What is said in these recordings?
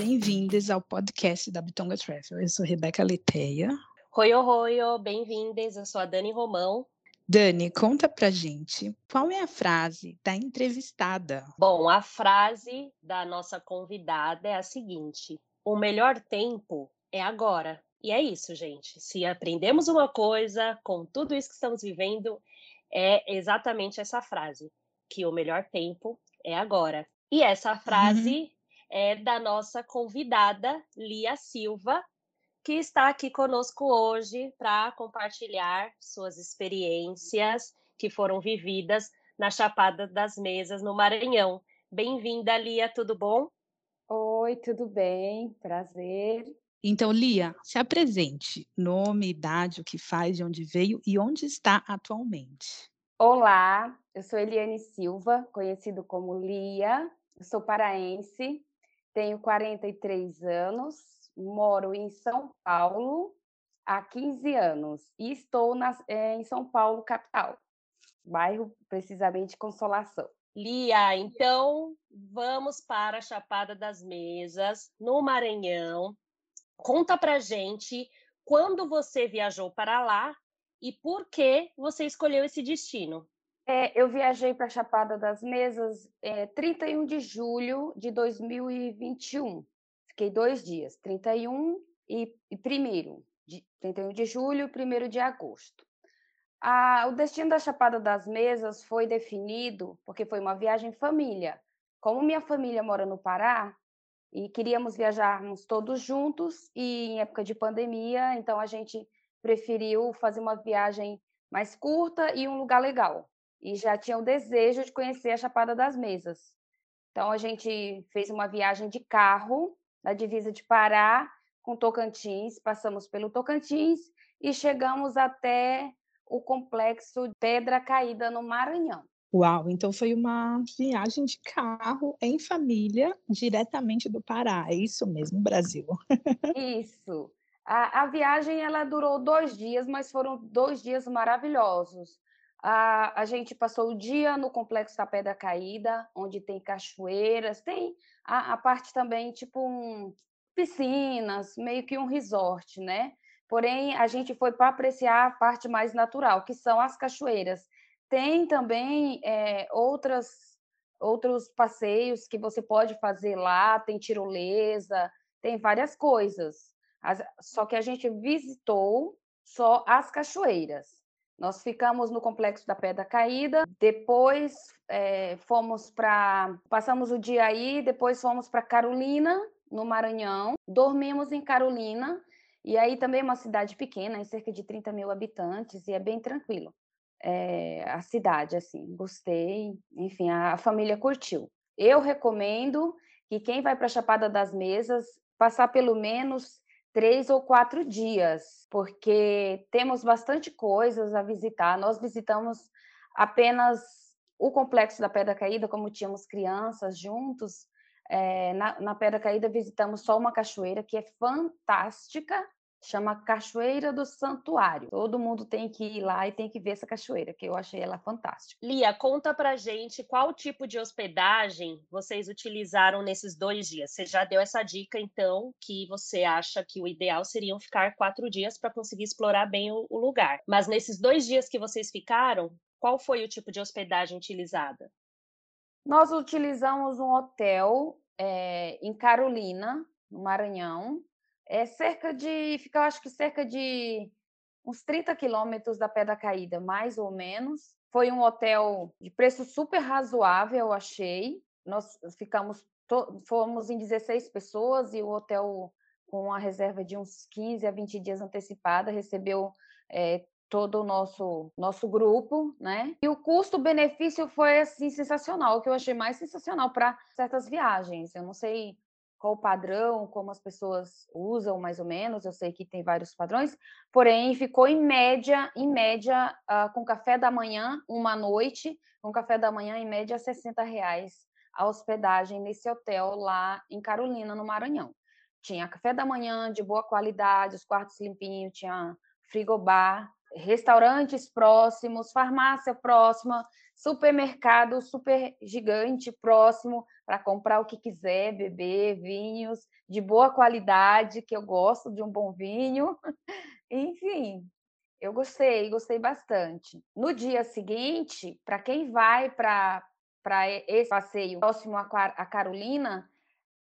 Bem-vindos ao podcast da Bitonga Travel. Eu sou Rebeca Leteia. Oi, oi, oi, bem-vindas. Eu sou a Dani Romão. Dani, conta pra gente qual é a frase da entrevistada. Bom, a frase da nossa convidada é a seguinte: o melhor tempo é agora. E é isso, gente. Se aprendemos uma coisa com tudo isso que estamos vivendo, é exatamente essa frase: que o melhor tempo é agora. E essa frase é da nossa convidada, Lia Silva, que está aqui conosco hoje para compartilhar suas experiências que foram vividas na Chapada das Mesas, no Maranhão. Bem-vinda, Lia, tudo bom? Oi, tudo bem? Prazer. Então, Lia, se apresente. Nome, idade, o que faz, de onde veio e onde está atualmente. Olá, eu sou Eliane Silva, conhecido como Lia. Eu sou paraense, tenho 43 anos, moro em São Paulo há 15 anos e estou na, é, em São Paulo, capital, bairro precisamente Consolação. Lia, então vamos para a Chapada das Mesas, no Maranhão. Conta pra gente quando você viajou para lá e por que você escolheu esse destino. É, eu viajei para Chapada das Mesas é, 31 de julho de 2021. Fiquei dois dias, 31 e, e 1 de 31 de julho e 1 de agosto. A, o destino da Chapada das Mesas foi definido porque foi uma viagem família. Como minha família mora no Pará e queríamos viajarmos todos juntos e em época de pandemia, então a gente preferiu fazer uma viagem mais curta e um lugar legal. E já tinha o desejo de conhecer a Chapada das Mesas. Então a gente fez uma viagem de carro da divisa de Pará com Tocantins, passamos pelo Tocantins e chegamos até o complexo Pedra Caída no Maranhão. Uau, então foi uma viagem de carro em família, diretamente do Pará, é isso mesmo, Brasil. Isso. A, a viagem ela durou dois dias, mas foram dois dias maravilhosos. A, a gente passou o dia no Complexo da Pedra Caída, onde tem cachoeiras, tem a, a parte também, tipo, um, piscinas, meio que um resort, né? Porém, a gente foi para apreciar a parte mais natural, que são as cachoeiras. Tem também é, outras, outros passeios que você pode fazer lá, tem tirolesa, tem várias coisas. As, só que a gente visitou só as cachoeiras. Nós ficamos no complexo da Pedra Caída, depois é, fomos para. Passamos o dia aí, depois fomos para Carolina, no Maranhão, dormimos em Carolina, e aí também é uma cidade pequena, em cerca de 30 mil habitantes, e é bem tranquilo. É, a cidade, assim, gostei, enfim, a, a família curtiu. Eu recomendo que quem vai para a Chapada das Mesas passar pelo menos três ou quatro dias, porque temos bastante coisas a visitar. Nós visitamos apenas o complexo da Pedra Caída, como tínhamos crianças juntos. É, na, na Pedra Caída visitamos só uma cachoeira que é fantástica, chama Cachoeira do Santuário. Todo mundo tem que ir lá e tem que ver essa cachoeira, que eu achei ela fantástica. Lia, conta pra gente qual tipo de hospedagem vocês utilizaram nesses dois dias. Você já deu essa dica, então, que você acha que o ideal seriam ficar quatro dias para conseguir explorar bem o, o lugar. Mas nesses dois dias que vocês ficaram, qual foi o tipo de hospedagem utilizada? Nós utilizamos um hotel é, em Carolina, no Maranhão, é cerca de, fica acho que cerca de uns 30 quilômetros da Pedra Caída, mais ou menos. Foi um hotel de preço super razoável, eu achei. Nós ficamos, fomos em 16 pessoas e o hotel com a reserva de uns 15 a 20 dias antecipada recebeu é, todo o nosso nosso grupo, né? E o custo-benefício foi assim sensacional, o que eu achei mais sensacional para certas viagens. Eu não sei qual o padrão, como as pessoas usam mais ou menos, eu sei que tem vários padrões, porém ficou em média, em média, uh, com café da manhã, uma noite, com café da manhã, em média, 60 reais a hospedagem nesse hotel lá em Carolina, no Maranhão. Tinha café da manhã de boa qualidade, os quartos limpinhos, tinha frigobar, restaurantes próximos, farmácia próxima, supermercado super gigante próximo para comprar o que quiser, beber vinhos de boa qualidade, que eu gosto de um bom vinho. Enfim, eu gostei, gostei bastante. No dia seguinte, para quem vai para esse passeio próximo a Carolina,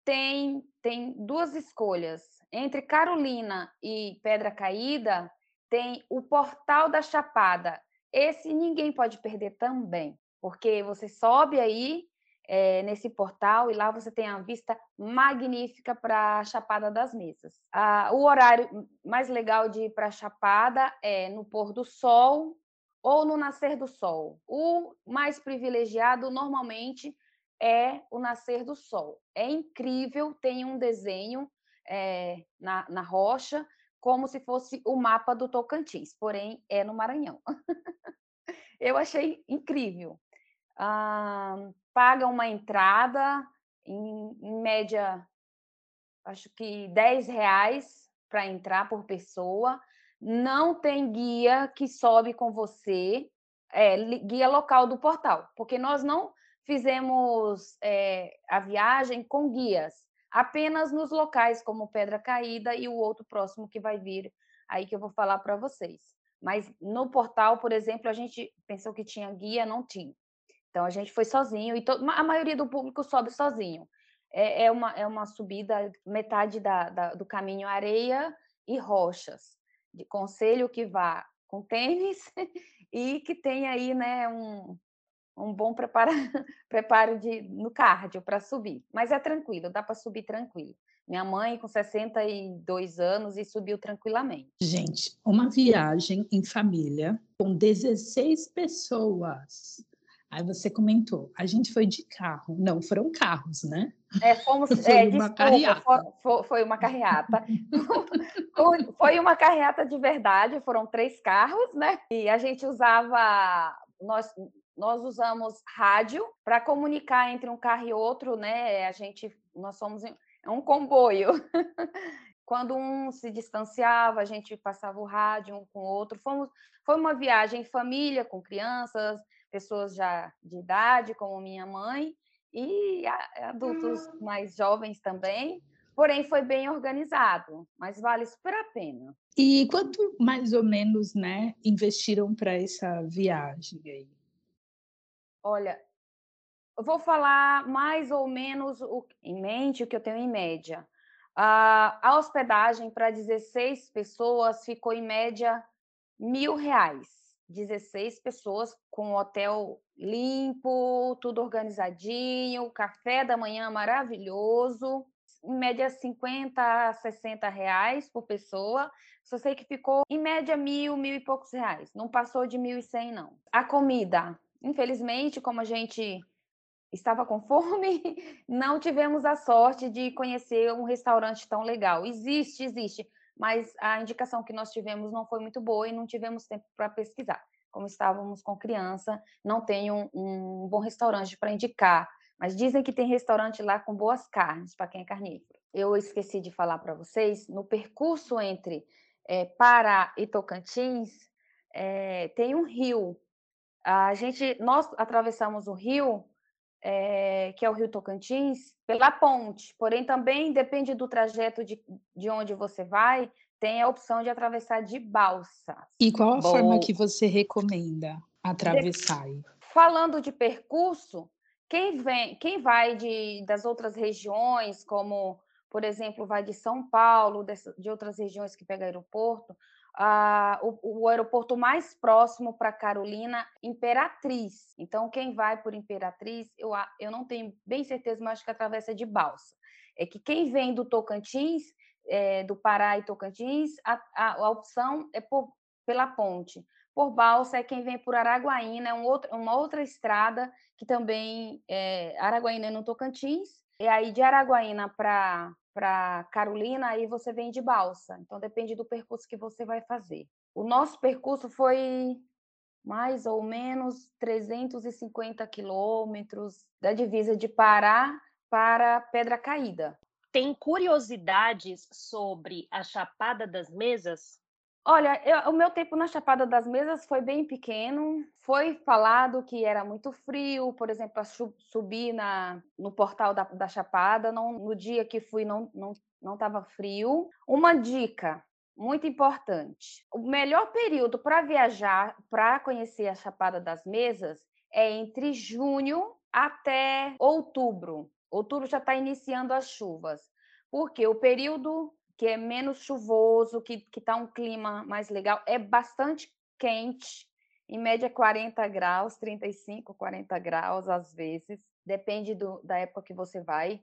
tem, tem duas escolhas. Entre Carolina e Pedra Caída, tem o Portal da Chapada. Esse ninguém pode perder também, porque você sobe aí é, nesse portal e lá você tem a vista magnífica para a Chapada das Mesas. Ah, o horário mais legal de ir para a Chapada é no pôr do sol ou no nascer do sol. O mais privilegiado normalmente é o nascer do sol. É incrível, tem um desenho é, na, na rocha como se fosse o mapa do Tocantins, porém é no Maranhão. Eu achei incrível. Ah, paga uma entrada, em, em, média, acho que 10 reais para entrar por pessoa. Não tem guia que sobe com você, é, guia local do portal, porque nós não fizemos é, a viagem com guias apenas nos locais como Pedra Caída e o outro próximo que vai vir aí que eu vou falar para vocês. Mas no portal, por exemplo, a gente pensou que tinha guia, não tinha. Então a gente foi sozinho e to... a maioria do público sobe sozinho. É, é, uma, é uma subida, metade da, da, do caminho areia e rochas. De conselho que vá com tênis e que tem aí né, um, um bom preparo, preparo de, no cardio para subir. Mas é tranquilo, dá para subir tranquilo. Minha mãe, com 62 anos, e subiu tranquilamente. Gente, uma viagem em família com 16 pessoas. Aí você comentou, a gente foi de carro. Não, foram carros, né? É, fomos. foi, é, uma desculpa, foi, foi, uma carreata. foi uma carreata de verdade, foram três carros, né? E a gente usava. Nós, nós usamos rádio para comunicar entre um carro e outro, né? A gente, nós somos é um comboio. Quando um se distanciava, a gente passava o rádio um com o outro. Fomos, foi uma viagem em família, com crianças, pessoas já de idade, como minha mãe, e adultos hum. mais jovens também. Porém, foi bem organizado, mas vale super a pena. E quanto mais ou menos, né, investiram para essa viagem aí? Olha, eu vou falar mais ou menos o, em mente o que eu tenho em média. Uh, a hospedagem para 16 pessoas ficou em média mil reais. 16 pessoas com hotel limpo, tudo organizadinho, café da manhã maravilhoso, em média 50 a 60 reais por pessoa. Só sei que ficou em média mil, mil e poucos reais. Não passou de mil e cem, não. A comida, Infelizmente, como a gente estava com fome, não tivemos a sorte de conhecer um restaurante tão legal. Existe, existe, mas a indicação que nós tivemos não foi muito boa e não tivemos tempo para pesquisar. Como estávamos com criança, não tem um, um bom restaurante para indicar, mas dizem que tem restaurante lá com boas carnes para quem é carnívoro. Eu esqueci de falar para vocês, no percurso entre é, Pará e Tocantins, é, tem um rio a gente, nós atravessamos o rio, é, que é o Rio Tocantins, pela ponte, porém também depende do trajeto de, de onde você vai, tem a opção de atravessar de balsa. E qual a Bom, forma que você recomenda atravessar? De, falando de percurso, quem vem, quem vai de, das outras regiões, como por exemplo, vai de São Paulo, de, de outras regiões que pega aeroporto, ah, o, o, aeroporto mais próximo para Carolina, Imperatriz. Então, quem vai por Imperatriz, eu, eu não tenho bem certeza, mas acho que atravessa de balsa. É que quem vem do Tocantins, é, do Pará e Tocantins, a, a, a opção é por, pela ponte. Por balsa é quem vem por Araguaína, é um outro, uma outra estrada que também é Araguaína no Tocantins E aí de Araguaína para para Carolina, aí você vem de balsa. Então depende do percurso que você vai fazer. O nosso percurso foi mais ou menos 350 quilômetros da divisa de Pará para Pedra Caída. Tem curiosidades sobre a Chapada das Mesas? Olha, eu, o meu tempo na Chapada das Mesas foi bem pequeno. Foi falado que era muito frio, por exemplo, subir na, no portal da, da Chapada. Não, no dia que fui, não não não estava frio. Uma dica muito importante: o melhor período para viajar, para conhecer a Chapada das Mesas, é entre junho até outubro. Outubro já está iniciando as chuvas, porque o período que é menos chuvoso, que está um clima mais legal, é bastante quente, em média 40 graus, 35, 40 graus às vezes, depende do, da época que você vai.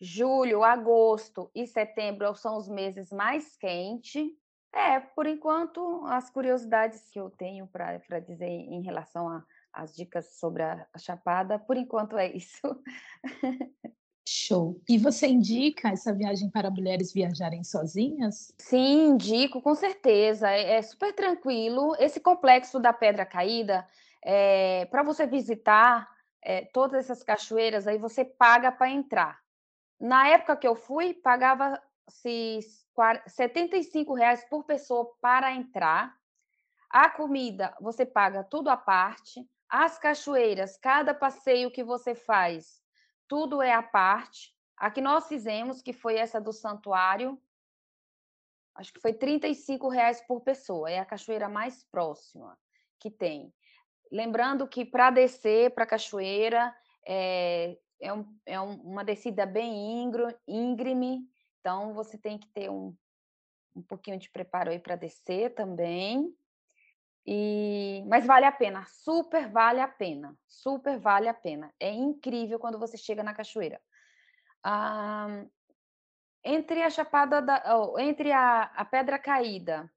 Julho, agosto e setembro são os meses mais quentes. É, por enquanto, as curiosidades que eu tenho para dizer em relação às dicas sobre a, a Chapada, por enquanto é isso. Show. E você indica essa viagem para mulheres viajarem sozinhas? Sim, indico, com certeza. É, é super tranquilo. Esse complexo da Pedra Caída, é, para você visitar é, todas essas cachoeiras, aí você paga para entrar. Na época que eu fui, pagava-se 75 reais por pessoa para entrar. A comida, você paga tudo à parte. As cachoeiras, cada passeio que você faz, tudo é à parte. A que nós fizemos, que foi essa do santuário, acho que foi R$ reais por pessoa, é a cachoeira mais próxima que tem. Lembrando que para descer para a cachoeira é, é, um, é um, uma descida bem íngreme, então você tem que ter um, um pouquinho de preparo aí para descer também. E, mas vale a pena, super vale a pena, super vale a pena. É incrível quando você chega na cachoeira. Ah, entre a Chapada da, oh, entre a, a Pedra Caída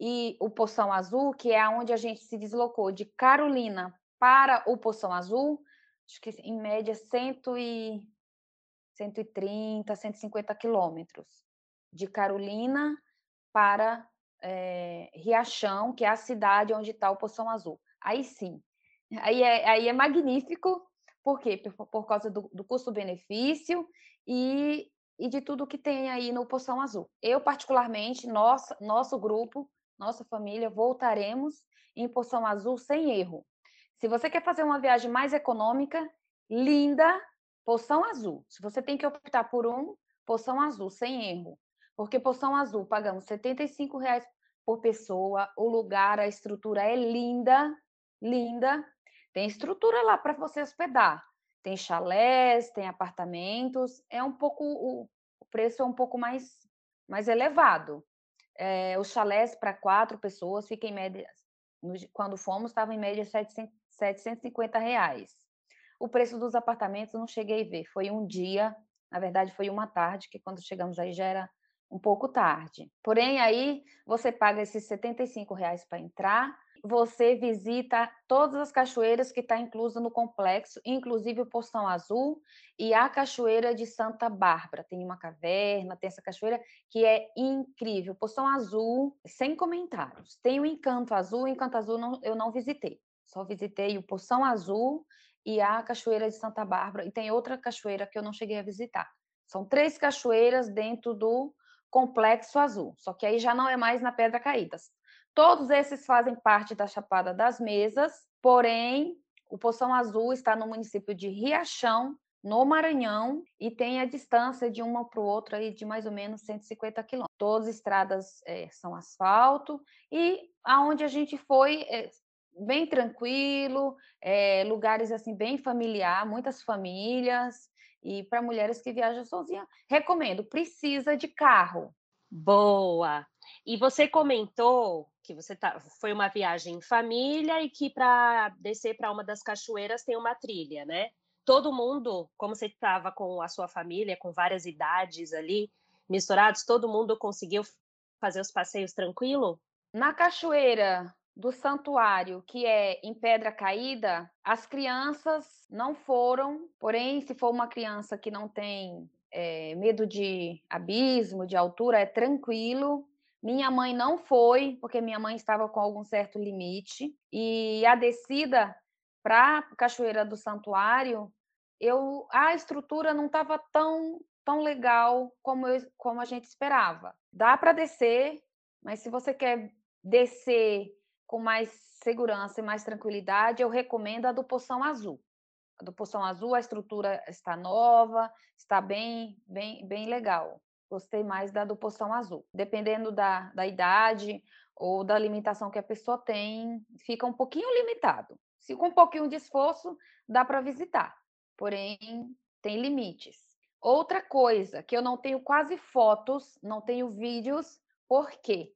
e o Poção Azul, que é onde a gente se deslocou de Carolina para o Poção Azul, acho que em média cento e, 130, 150 quilômetros de Carolina para é, Riachão, que é a cidade onde está o Poção Azul. Aí sim, aí é, aí é magnífico, por quê? Por, por causa do, do custo-benefício e, e de tudo que tem aí no Poção Azul. Eu, particularmente, nossa, nosso grupo, nossa família, voltaremos em Poção Azul sem erro. Se você quer fazer uma viagem mais econômica, linda, Poção Azul. Se você tem que optar por um, Poção Azul, sem erro. Porque Poção Azul pagamos 75 reais por pessoa, o lugar, a estrutura é linda, linda. Tem estrutura lá para você hospedar. Tem chalés, tem apartamentos. É um pouco o, o preço é um pouco mais mais elevado. É, os chalés para quatro pessoas fica em média, quando fomos, estava em média 700, 750 reais. O preço dos apartamentos não cheguei a ver, foi um dia, na verdade foi uma tarde, que quando chegamos aí já era um pouco tarde. Porém, aí você paga esses 75 reais para entrar, você visita todas as cachoeiras que está inclusa no complexo, inclusive o Poção Azul e a Cachoeira de Santa Bárbara. Tem uma caverna, tem essa cachoeira que é incrível. Poção Azul, sem comentários. Tem o Encanto Azul, o Encanto Azul não, eu não visitei. Só visitei o Poção Azul e a Cachoeira de Santa Bárbara. E tem outra cachoeira que eu não cheguei a visitar. São três cachoeiras dentro do Complexo Azul, só que aí já não é mais na Pedra Caídas. Todos esses fazem parte da Chapada das Mesas, porém, o Poção Azul está no município de Riachão, no Maranhão, e tem a distância de uma para o outro aí de mais ou menos 150 quilômetros. Todas as estradas é, são asfalto, e aonde a gente foi é, bem tranquilo, é, lugares assim bem familiar, muitas famílias, e para mulheres que viajam sozinha, recomendo, precisa de carro. Boa! E você comentou que você tá, foi uma viagem em família e que para descer para uma das cachoeiras tem uma trilha, né? Todo mundo, como você estava com a sua família, com várias idades ali misturados, todo mundo conseguiu fazer os passeios tranquilo? Na cachoeira do santuário, que é em pedra caída, as crianças não foram, porém, se for uma criança que não tem é, medo de abismo, de altura, é tranquilo. Minha mãe não foi, porque minha mãe estava com algum certo limite. E a descida para a Cachoeira do Santuário, eu, a estrutura não estava tão, tão legal como, eu, como a gente esperava. Dá para descer, mas se você quer descer com mais segurança e mais tranquilidade, eu recomendo a do Poção Azul. A do Poção Azul, a estrutura está nova, está bem, bem, bem legal. Gostei mais da do Poção Azul. Dependendo da, da idade ou da limitação que a pessoa tem, fica um pouquinho limitado. Se com um pouquinho de esforço, dá para visitar. Porém, tem limites. Outra coisa, que eu não tenho quase fotos, não tenho vídeos, por quê?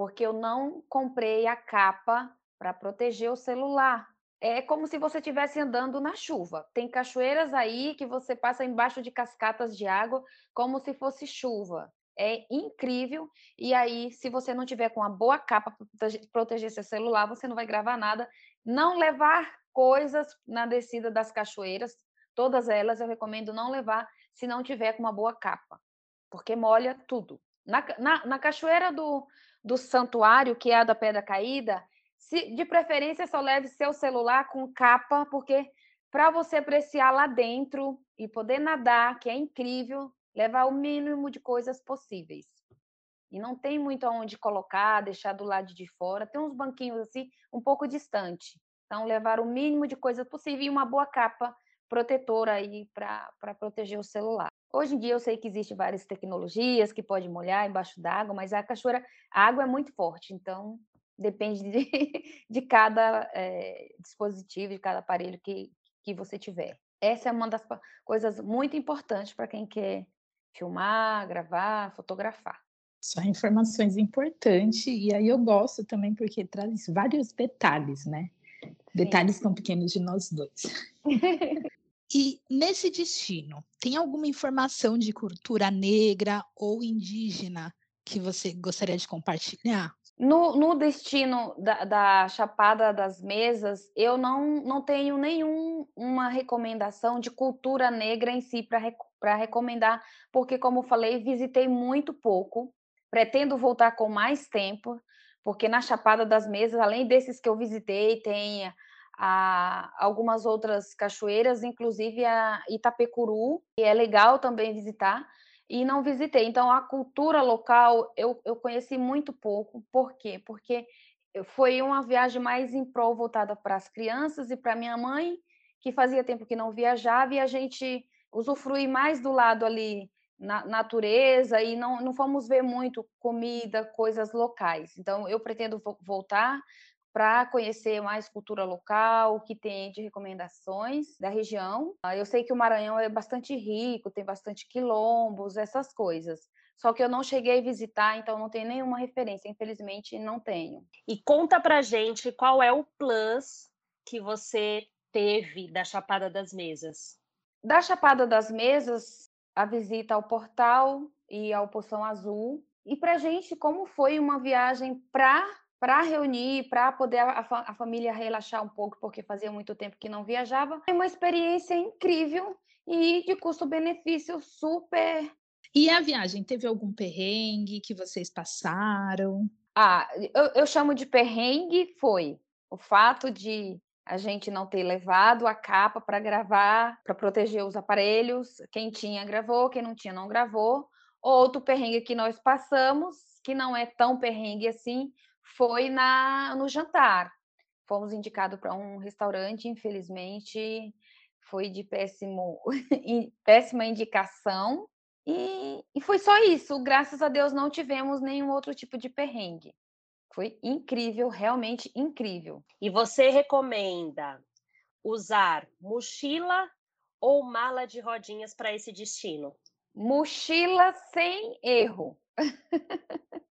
Porque eu não comprei a capa para proteger o celular é como se você estivesse andando na chuva. Tem cachoeiras aí que você passa embaixo de cascatas de água como se fosse chuva. É incrível. E aí, se você não tiver com uma boa capa para proteger seu celular, você não vai gravar nada. Não levar coisas na descida das cachoeiras, todas elas eu recomendo não levar se não tiver com uma boa capa, porque molha tudo. Na, na, na cachoeira do, do santuário, que é a da Pedra Caída, se, de preferência, só leve seu celular com capa, porque para você apreciar lá dentro e poder nadar, que é incrível, levar o mínimo de coisas possíveis. E não tem muito aonde colocar, deixar do lado de fora. Tem uns banquinhos assim, um pouco distante. Então, levar o mínimo de coisas possível e uma boa capa protetora aí para proteger o celular. Hoje em dia eu sei que existem várias tecnologias que pode molhar embaixo d'água, mas a cachoeira, a água é muito forte, então depende de, de cada é, dispositivo, de cada aparelho que, que você tiver. Essa é uma das coisas muito importantes para quem quer filmar, gravar, fotografar. Só informações importantes, e aí eu gosto também porque traz vários detalhes, né? Detalhes Sim. tão pequenos de nós dois. e nesse destino, tem alguma informação de cultura negra ou indígena que você gostaria de compartilhar? No, no destino da, da, Chapada das Mesas, eu não, não tenho nenhuma recomendação de cultura negra em si para recomendar, porque, como falei, visitei muito pouco. Pretendo voltar com mais tempo, porque na Chapada das Mesas, além desses que eu visitei, tem a, algumas outras cachoeiras, inclusive a Itapecuru, que é legal também visitar e não visitei. Então, a cultura local eu, eu conheci muito pouco. Por quê? Porque foi uma viagem mais em prol voltada para as crianças e para minha mãe, que fazia tempo que não viajava, e a gente usufrui mais do lado ali na natureza e não, não fomos ver muito comida, coisas locais. Então, eu pretendo voltar para conhecer mais cultura local, o que tem de recomendações da região. Ah, eu sei que o Maranhão é bastante rico, tem bastante quilombos, essas coisas. Só que eu não cheguei a visitar, então não tenho nenhuma referência, infelizmente não tenho. E conta pra gente qual é o plus que você teve da Chapada das Mesas. Da Chapada das Mesas, a visita ao portal e ao Poção Azul. E para gente, como foi uma viagem para para reunir, para poder a, a, família relaxar um pouco, porque fazia muito tempo que não viajava. Foi uma experiência incrível e de custo-benefício super. E a viagem, teve algum perrengue que vocês passaram? Ah, eu, eu chamo de perrengue foi o fato de a gente não ter levado a capa para gravar, para proteger os aparelhos. Quem tinha gravou, quem não tinha não gravou. Outro perrengue que nós passamos, que não é tão perrengue assim, foi na no jantar. Fomos indicados para um restaurante, infelizmente foi de péssimo, péssima indicação. E, e foi só isso. Graças a Deus não tivemos nenhum outro tipo de perrengue. Foi incrível, realmente incrível. E você recomenda usar mochila ou mala de rodinhas para esse destino? Mochila sem erro.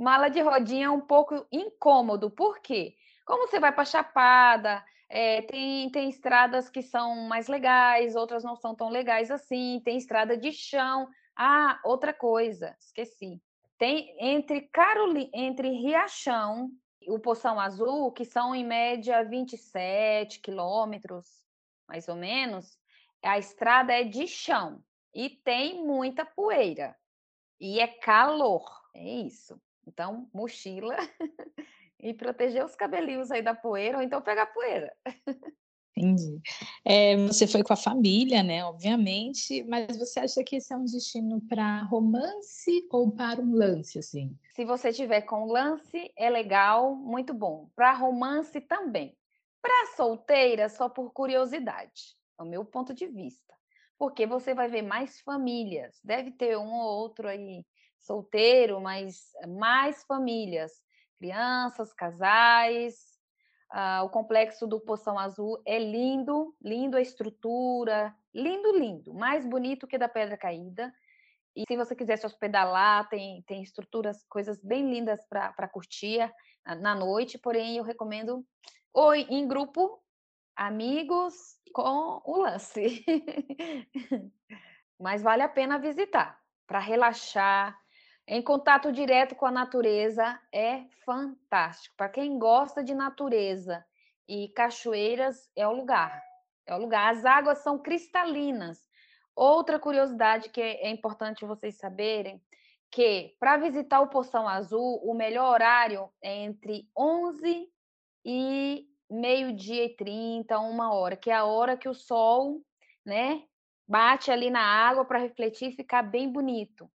mala de rodinha é um pouco incômodo. Por quê? Como você vai para Chapada, é, tem, tem estradas que são mais legais, outras não são tão legais assim, tem estrada de chão. Ah, outra coisa, esqueci. Tem entre Caroli, entre Riachão o Poção Azul, que são em média 27 quilômetros, mais ou menos, a estrada é de chão e tem muita poeira. E é calor, é isso. Então, mochila e proteger os cabelinhos aí da poeira, ou então pegar poeira. Entendi. É, você foi com a família, né? Obviamente, mas você acha que esse é um destino para romance ou para um lance, assim? Se você tiver com lance, é legal, muito bom. Para romance também. Para solteira, só por curiosidade, é o meu ponto de vista. Porque você vai ver mais famílias. Deve ter um ou outro aí solteiro, mas mais famílias. Crianças, casais, ah, o complexo do Poção Azul é lindo, lindo a estrutura, lindo, lindo, mais bonito que da Pedra Caída. E se você quiser se hospedar lá, tem, tem estruturas, coisas bem lindas para curtir na noite, porém eu recomendo ou em grupo, amigos, com o lance. Mas vale a pena visitar para relaxar, em contato direto com a natureza é fantástico. Para quem gosta de natureza e cachoeiras, é o lugar. É o lugar. As águas são cristalinas. Outra curiosidade que é importante vocês saberem, que para visitar o Poção Azul, o melhor horário é entre 11 e meio-dia e 30, uma hora, que é a hora que o sol, né, bate ali na água para refletir e ficar bem bonito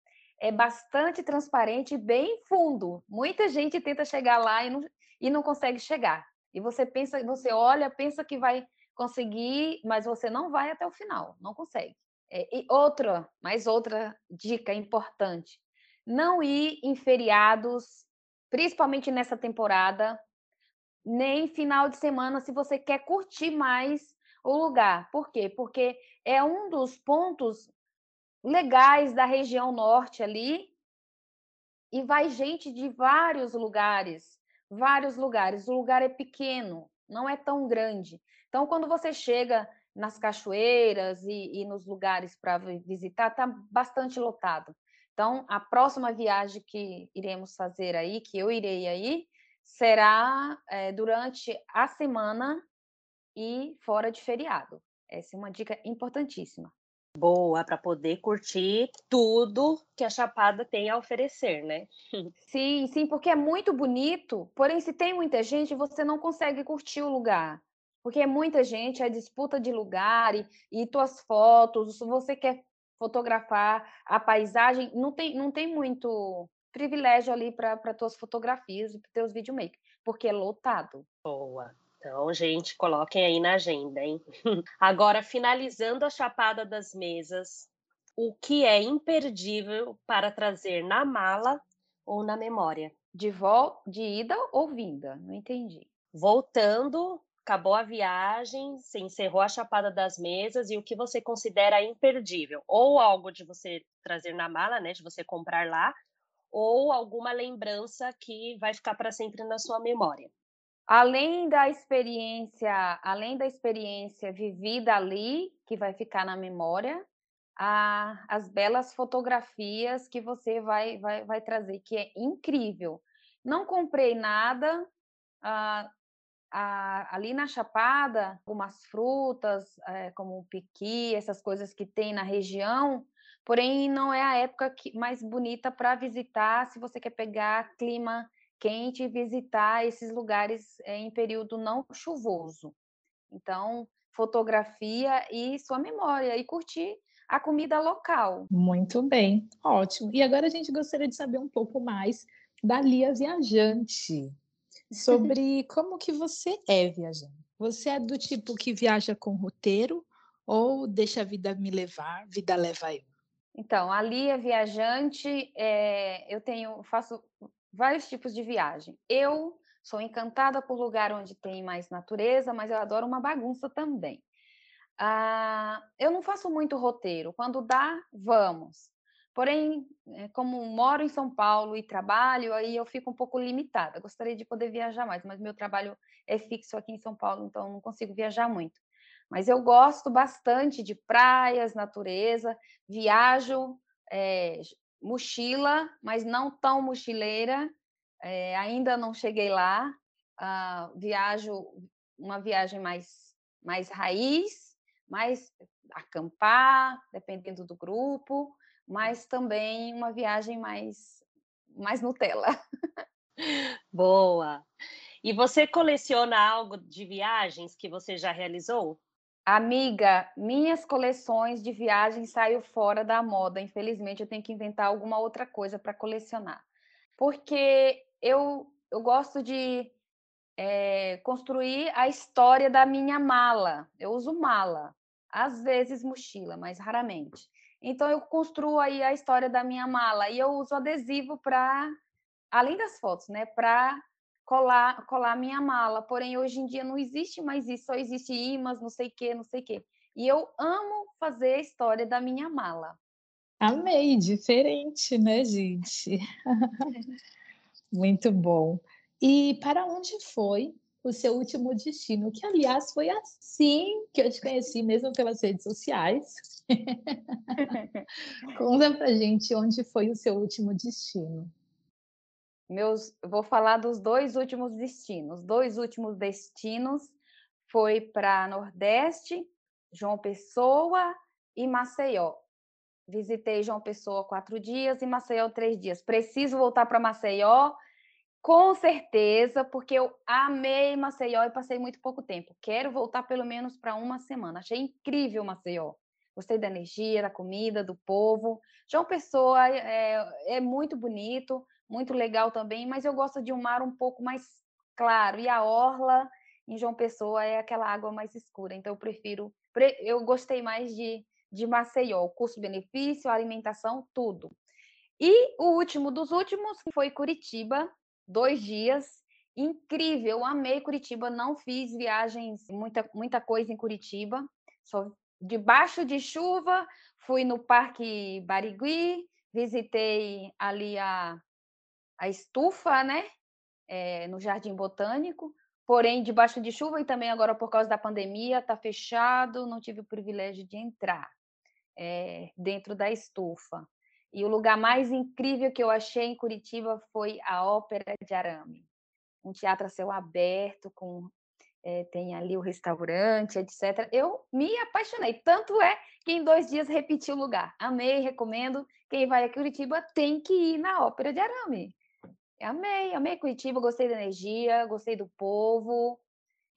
é bastante transparente bem fundo. Muita gente tenta chegar lá e não, e não consegue chegar. E você pensa, você olha, pensa que vai conseguir, mas você não vai até o final, não consegue. É, e outra, mais outra dica importante: não ir em feriados, principalmente nessa temporada, nem final de semana, se você quer curtir mais o lugar. Por quê? Porque é um dos pontos legais da região norte ali, e vai gente de vários lugares, vários lugares. O lugar é pequeno, não é tão grande. Então, quando você chega nas cachoeiras e, e nos lugares para visitar, está bastante lotado. Então, a próxima viagem que iremos fazer aí, que eu irei aí, será é, durante a semana e fora de feriado. Essa é uma dica importantíssima. Boa, para poder curtir tudo que a Chapada tem a oferecer, né? Sim, sim, porque é muito bonito, porém, se tem muita gente, você não consegue curtir o lugar. Porque é muita gente, é disputa de lugar e, e tuas fotos, se você quer fotografar a paisagem, não tem, não tem muito privilégio ali para tuas fotografias e para teus videomakers, porque é lotado. Boa. Então, gente, coloquem aí na agenda, hein? Agora, finalizando a chapada das mesas, o que é imperdível para trazer na mala ou na memória? De vol de ida ou vinda? Não entendi. Voltando, acabou a viagem, você encerrou a chapada das mesas e o que você considera imperdível? Ou algo de você trazer na mala, né, de você comprar lá, ou alguma lembrança que vai ficar para sempre na sua memória além da experiência, além da experiência vivida ali, que vai ficar na memória, a, as belas fotografias que você vai, vai, vai trazer, que é incrível. Não comprei nada ah, ah, ali na Chapada, algumas frutas, é, como o piqui, essas coisas que tem na região, porém não é a época que, mais bonita para visitar se você quer pegar clima quente e visitar esses lugares é, em período não chuvoso. Então, fotografia e sua memória e curtir a comida local. Muito bem, ótimo. E agora a gente gostaria de saber um pouco mais da Lia Viajante, sobre como que você é viajante. Você é do tipo que viaja com roteiro ou deixa a vida me levar, vida leva eu? Então, a Lia Viajante, é, eu tenho, faço vários tipos de viagem. Eu sou encantada por lugar onde tem mais natureza, mas eu adoro uma bagunça também. Ah, eu não faço muito roteiro. Quando dá, vamos. Porém, eh, como moro em São Paulo e trabalho, aí eu fico um pouco limitada. Gostaria de poder viajar mais, mas meu trabalho é fixo aqui em São Paulo, então não consigo viajar muito. Mas eu gosto bastante de praias, natureza, viajo é, mochila, mas não tão mochileira. É, ainda não cheguei lá, uh, viajo uma viagem mais, mais raiz, mais acampar, dependendo do grupo, mas também uma viagem mais, mais Nutella. Boa! E você coleciona algo de viagens que você já realizou? Amiga, minhas coleções de viagens saíram fora da moda. Infelizmente, eu tenho que inventar alguma outra coisa para colecionar. Porque eu, eu gosto de é, construir a história da minha mala. Eu uso mala, às vezes mochila, mas raramente. Então eu construo aí a história da minha mala e eu uso adesivo para, além das fotos, né, para colar colar minha mala. Porém hoje em dia não existe mais isso, só existe imãs, não sei que, não sei que. E eu amo fazer a história da minha mala. Amei, diferente, né, gente? Muito bom. E para onde foi o seu último destino? Que, aliás, foi assim que eu te conheci, mesmo pelas redes sociais. Conta pra gente onde foi o seu último destino. Meus, vou falar dos dois últimos destinos. Dois últimos destinos foi para Nordeste, João Pessoa e Maceió. Visitei João Pessoa quatro dias e Maceió três dias. Preciso voltar para Maceió com certeza, porque eu amei Maceió e passei muito pouco tempo. Quero voltar pelo menos para uma semana. Achei incrível Maceió. Gostei da energia, da comida, do povo. João Pessoa é, é muito bonito, muito legal também, mas eu gosto de um mar um pouco mais claro. E a orla em João Pessoa é aquela água mais escura. Então eu prefiro, eu gostei mais de, de Maceió, custo-benefício, alimentação, tudo. E o último dos últimos foi Curitiba, dois dias. Incrível, amei Curitiba. Não fiz viagens, muita, muita coisa em Curitiba. Só debaixo de chuva, fui no Parque Barigui, visitei ali a, a estufa, né? É, no Jardim Botânico. Porém, debaixo de chuva e também agora por causa da pandemia, está fechado, não tive o privilégio de entrar é, dentro da estufa. E o lugar mais incrível que eu achei em Curitiba foi a Ópera de Arame. Um teatro a céu aberto, com é, tem ali o restaurante, etc. Eu me apaixonei. Tanto é que em dois dias repeti o lugar. Amei, recomendo. Quem vai a Curitiba tem que ir na Ópera de Arame. Amei, amei Curitiba, gostei da energia, gostei do povo,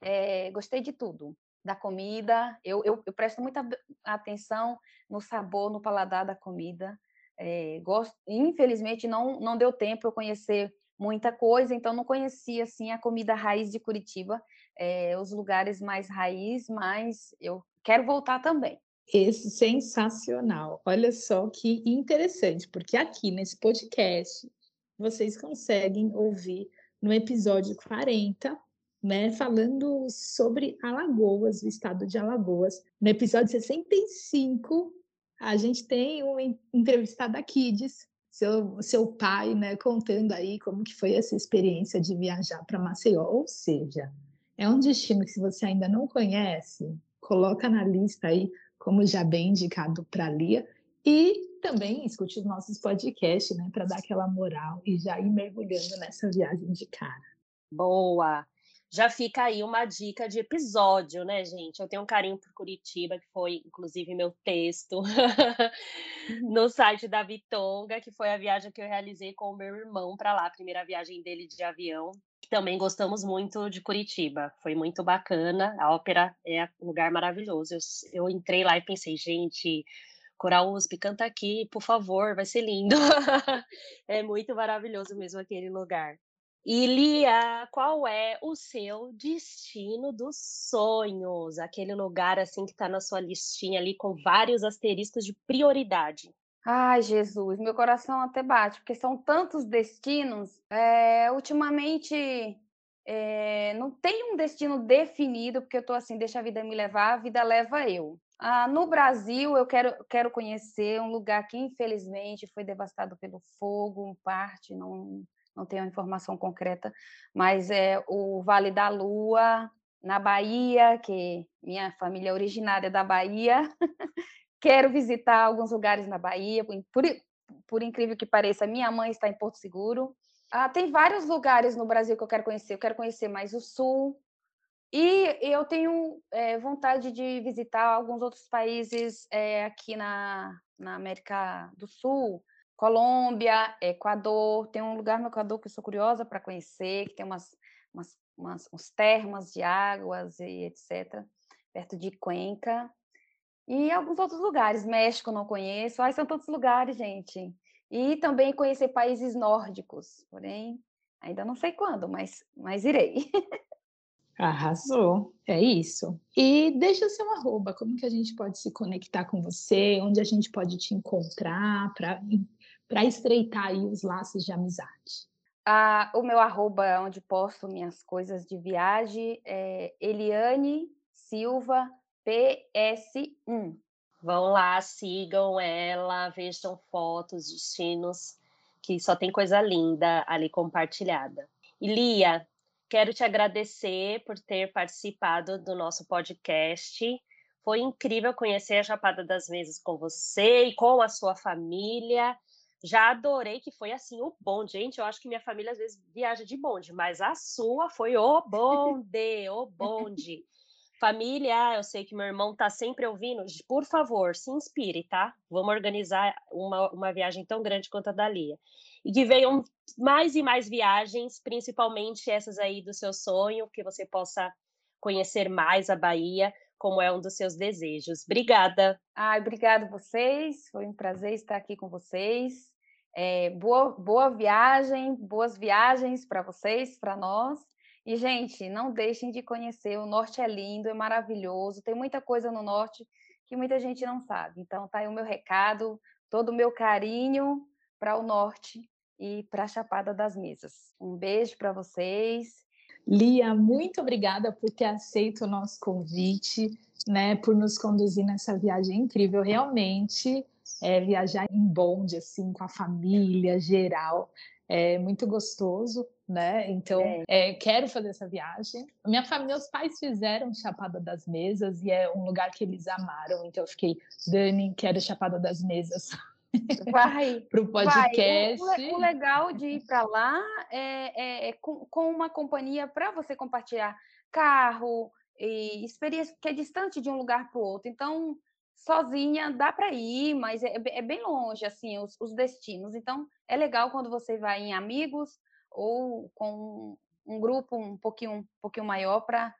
é, gostei de tudo. Da comida, eu, eu, eu presto muita atenção no sabor, no paladar da comida. É, gosto, infelizmente não, não deu tempo eu conhecer muita coisa, então não conhecia assim a comida raiz de Curitiba, é, os lugares mais raiz, mas eu quero voltar também. Esse sensacional. Olha só que interessante, porque aqui nesse podcast vocês conseguem ouvir no episódio 40, né, falando sobre Alagoas, o estado de Alagoas. No episódio 65, a gente tem um entrevistado da Kids, seu, seu pai, né, contando aí como que foi essa experiência de viajar para Maceió, ou seja, é um destino que se você ainda não conhece, coloca na lista aí, como já bem indicado para Lia, e também escute os nossos podcasts, né, para dar aquela moral e já ir mergulhando nessa viagem de cara. Boa! já fica aí uma dica de episódio, né, gente? Eu tenho um carinho por Curitiba, que foi, inclusive, meu texto no site da Vitonga, que foi a viagem que eu realizei com o meu irmão para lá, a primeira viagem dele de avião. Também gostamos muito de Curitiba, foi muito bacana. A ópera é um lugar maravilhoso. Eu, eu entrei lá e pensei, gente, Coral USP, canta aqui, por favor, vai ser lindo. é muito maravilhoso mesmo aquele lugar. E Lia, qual é o seu destino dos sonhos? Aquele lugar assim que está na sua listinha ali com vários asteriscos de prioridade. Ai, Jesus, meu coração até bate, porque são tantos destinos. É, ultimamente, é, não tem um destino definido, porque eu estou assim, deixa a vida me levar, a vida leva eu. Ah, no Brasil, eu quero, quero conhecer um lugar que, infelizmente, foi devastado pelo fogo, parte, não, não tenho informação concreta, mas é o Vale da Lua, na Bahia, que minha família é originária da Bahia. Quero visitar alguns lugares na Bahia, por, por incrível que pareça, minha mãe está em Porto Seguro, Ah, tem vários lugares no Brasil que eu quero conhecer. Eu quero conhecer mais o Sul. E eu tenho é, vontade de visitar alguns outros países é, aqui na, na América do Sul. Colômbia, Equador. Tem um lugar no Equador que eu sou curiosa para conhecer, que tem umas, umas, umas uns termas de águas e etc. Perto de Cuenca. E alguns outros lugares. México não conheço. Ai, são tantos lugares, gente. E também conhecer países nórdicos. Porém, ainda não sei quando, mas, mas irei. Arrasou, é isso. E deixa o seu arroba, como que a gente pode se conectar com você, onde a gente pode te encontrar para estreitar aí os laços de amizade. Ah, o meu arroba é onde posto minhas coisas de viagem é Eliane Silva PS1. Vão lá, sigam ela, vejam fotos, destinos, que só tem coisa linda ali compartilhada. E Lia, quero te agradecer por ter participado do nosso podcast. Foi incrível conhecer a Chapada das Mesas com você e com a sua família. Já adorei que foi assim o bonde. Gente, eu acho que minha família às vezes viaja de bonde, mas a sua foi o bonde, o bonde. Família, eu sei que meu irmão está sempre ouvindo. Por favor, se inspire, tá? Vamos organizar uma, uma viagem tão grande quanto a da Lia. E que venham mais e mais viagens, principalmente essas aí do seu sonho, que você possa conhecer mais a Bahia, como é um dos seus desejos. Obrigada. Ai, obrigada vocês. Foi um prazer estar aqui com vocês. É, boa, boa viagem, boas viagens para vocês, para nós. E, gente, não deixem de conhecer. O norte é lindo, é maravilhoso. Tem muita coisa no norte que muita gente não sabe. Então, tá aí o meu recado, todo o meu carinho para o norte e para a Chapada das Mesas. Um beijo para vocês. Lia, muito obrigada por ter aceito o nosso convite, né, por nos conduzir nessa viagem incrível. Realmente, é, viajar em bonde, assim, com a família geral, é muito gostoso, né? Então, é. É, quero fazer essa viagem. Minha família, meus pais fizeram Chapada das Mesas e é um lugar que eles amaram. Então, eu fiquei, Dani, quero Chapada das Mesas. Vai para o podcast. Vai. O, o, legal de ir para lá é, é, é com, com, uma companhia para você compartilhar carro e experiência que é distante de um lugar para o outro. Então, sozinha dá para ir, mas é, é, bem longe assim os, os, destinos. Então é legal quando você vai em amigos ou com um grupo um pouquinho, um pouquinho maior para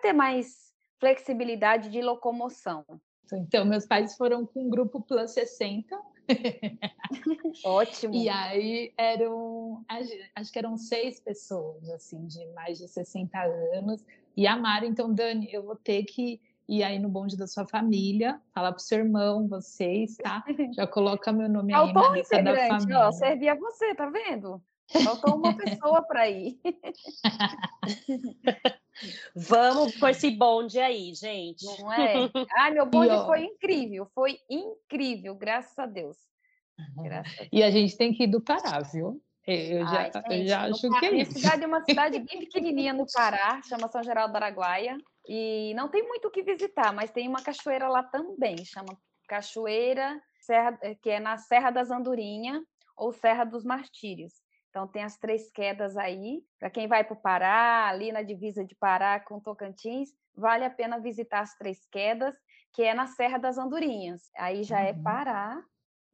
ter mais flexibilidade de locomoção. Então, meus pais foram com um grupo Plus 60. Ótimo. E aí eram, acho que eram seis pessoas, assim, de mais de 60 anos. E amaram. Então, Dani, eu vou ter que e aí no bonde da sua família, fala pro seu irmão, vocês, tá? Já coloca meu nome aí Faltou na lista da família. Ó, servia você, tá vendo? Faltou uma pessoa para ir. Vamos com esse bonde aí, gente. Não é? Ai, meu bonde e, foi incrível, foi incrível, graças a Deus. Graças a Deus. E a gente tem que ir do Pará, viu? Eu já, Ai, gente, eu já acho que é isso. Cidade é uma cidade bem pequenininha no Pará, chama São Geraldo do Araguaia. E não tem muito o que visitar, mas tem uma cachoeira lá também, chama Cachoeira, Serra, que é na Serra das Andorinhas ou Serra dos Martírios. Então tem as três quedas aí. Para quem vai para o Pará, ali na divisa de Pará com Tocantins, vale a pena visitar as três quedas, que é na Serra das Andorinhas. Aí já é uhum. é Pará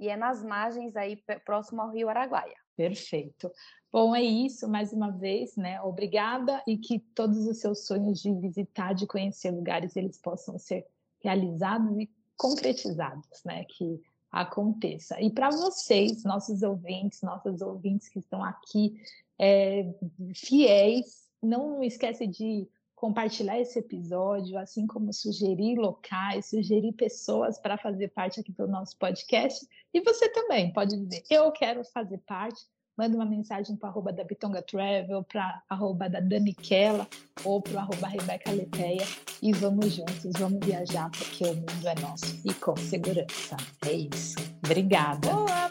e é nas margens aí próximo ao Rio Araguaia. Perfeito. Bom, é isso, mais uma vez, né? Obrigada e que todos os seus sonhos de visitar, de conhecer lugares, eles possam ser realizados e concretizados, né? Que aconteça. E para vocês, nossos ouvintes, nossas ouvintes que estão aqui, é, fiéis, não esquece de compartilhar esse episódio, assim como sugerir locais, sugerir pessoas para fazer parte aqui do nosso podcast. E você também pode dizer, eu quero fazer parte, manda uma mensagem para arroba da Bitonga Travel, para arroba da Daniquela ou para arroba Rebeca Leteia e vamos juntos, vamos viajar porque o mundo é nosso e com segurança. É isso. Obrigada. Boa,